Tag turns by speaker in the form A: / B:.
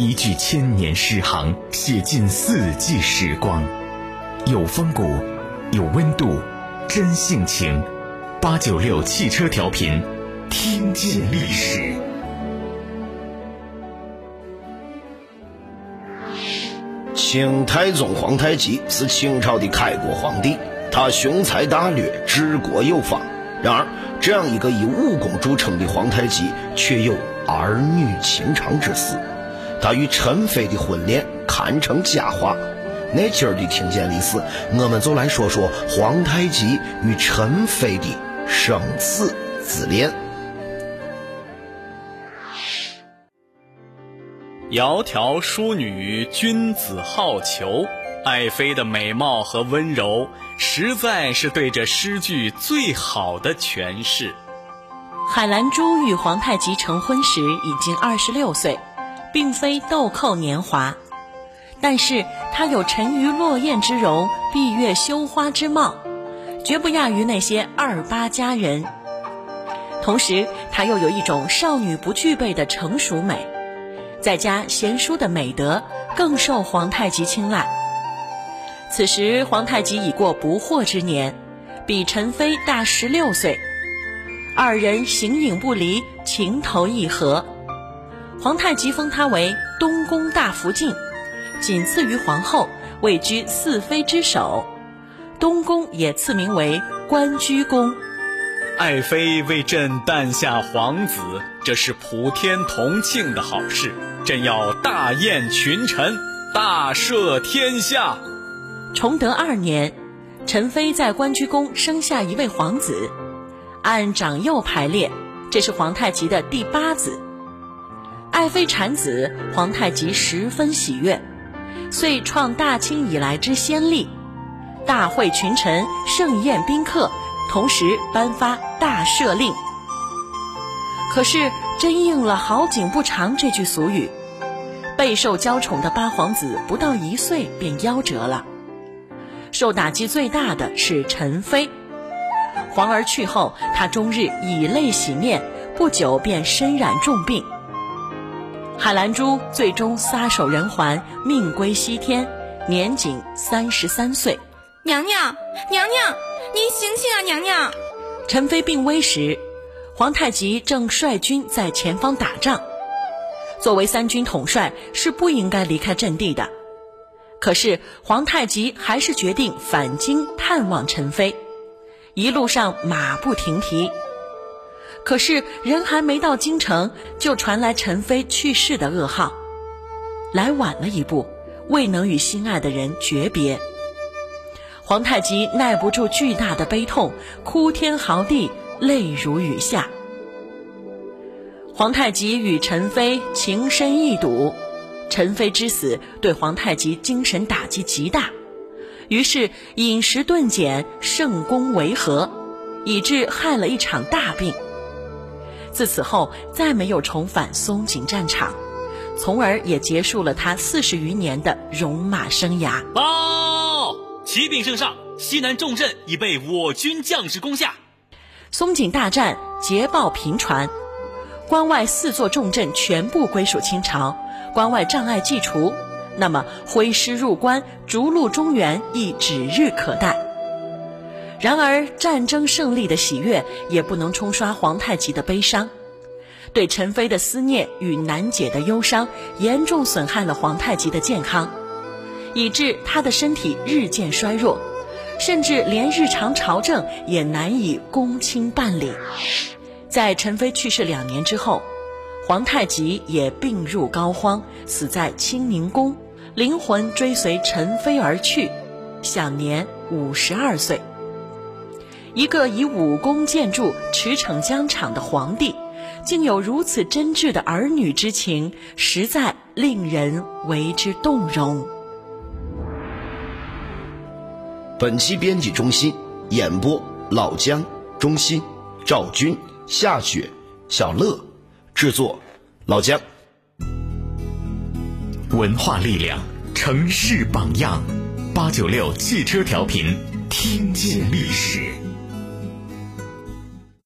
A: 一句千年诗行，写尽四季时光，有风骨，有温度，真性情。八九六汽车调频，听见历史。
B: 清太宗皇太极是清朝的开国皇帝，他雄才大略，治国有方。然而，这样一个以武功著称的皇太极，却有儿女情长之死。他与陈妃的婚恋堪称佳话。那今儿的听见历史，我们就来说说皇太极与陈妃的生死之恋。
C: 窈窕淑女，君子好逑。爱妃的美貌和温柔，实在是对这诗句最好的诠释。
D: 海兰珠与皇太极成婚时已经二十六岁。并非豆蔻年华，但是她有沉鱼落雁之容，闭月羞花之貌，绝不亚于那些二八佳人。同时，她又有一种少女不具备的成熟美，再加贤淑的美德，更受皇太极青睐。此时，皇太极已过不惑之年，比陈妃大十六岁，二人形影不离，情投意合。皇太极封他为东宫大福晋，仅次于皇后，位居四妃之首。东宫也赐名为关雎宫。
C: 爱妃为朕诞下皇子，这是普天同庆的好事。朕要大宴群臣，大赦天下。
D: 崇德二年，陈妃在关雎宫生下一位皇子，按长幼排列，这是皇太极的第八子。爱妃产子，皇太极十分喜悦，遂创大清以来之先例，大会群臣，盛宴宾客，同时颁发大赦令。可是真应了“好景不长”这句俗语，备受娇宠的八皇子不到一岁便夭折了。受打击最大的是陈妃，皇儿去后，她终日以泪洗面，不久便身染重病。海兰珠最终撒手人寰，命归西天，年仅三十三岁。
E: 娘娘，娘娘，您醒醒啊！娘娘，
D: 陈妃病危时，皇太极正率军在前方打仗。作为三军统帅，是不应该离开阵地的。可是皇太极还是决定返京探望陈妃，一路上马不停蹄。可是人还没到京城，就传来陈妃去世的噩耗。来晚了一步，未能与心爱的人诀别。皇太极耐不住巨大的悲痛，哭天嚎地，泪如雨下。皇太极与陈妃情深意笃，陈妃之死对皇太极精神打击极大，于是饮食顿减，圣功维和，以致害了一场大病。自此后，再没有重返松井战场，从而也结束了他四十余年的戎马生涯。
F: 报，启禀圣上，西南重镇已被我军将士攻下。
D: 松井大战捷报频传，关外四座重镇全部归属清朝，关外障碍既除，那么挥师入关、逐鹿中原亦指日可待。然而，战争胜利的喜悦也不能冲刷皇太极的悲伤，对陈妃的思念与难解的忧伤，严重损害了皇太极的健康，以致他的身体日渐衰弱，甚至连日常朝政也难以公卿办理。在陈妃去世两年之后，皇太极也病入膏肓，死在清宁宫，灵魂追随陈妃而去，享年五十二岁。一个以武功建筑驰骋疆场的皇帝，竟有如此真挚的儿女之情，实在令人为之动容。
B: 本期编辑中心演播：老姜、中心、赵军、夏雪、小乐，制作：老姜。
A: 文化力量，城市榜样，八九六汽车调频，听见历史。